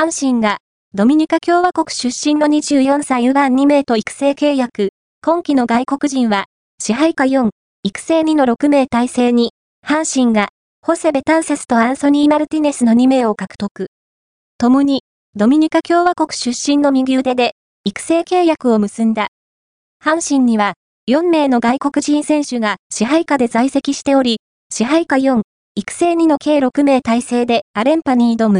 阪神が、ドミニカ共和国出身の24歳右腕2名と育成契約、今季の外国人は、支配下4、育成2の6名体制に、阪神が、ホセ・ベタンセスとアンソニー・マルティネスの2名を獲得。共に、ドミニカ共和国出身の右腕で、育成契約を結んだ。阪神には、4名の外国人選手が支配下で在籍しており、支配下4、育成2の計6名体制でアレンパに挑む。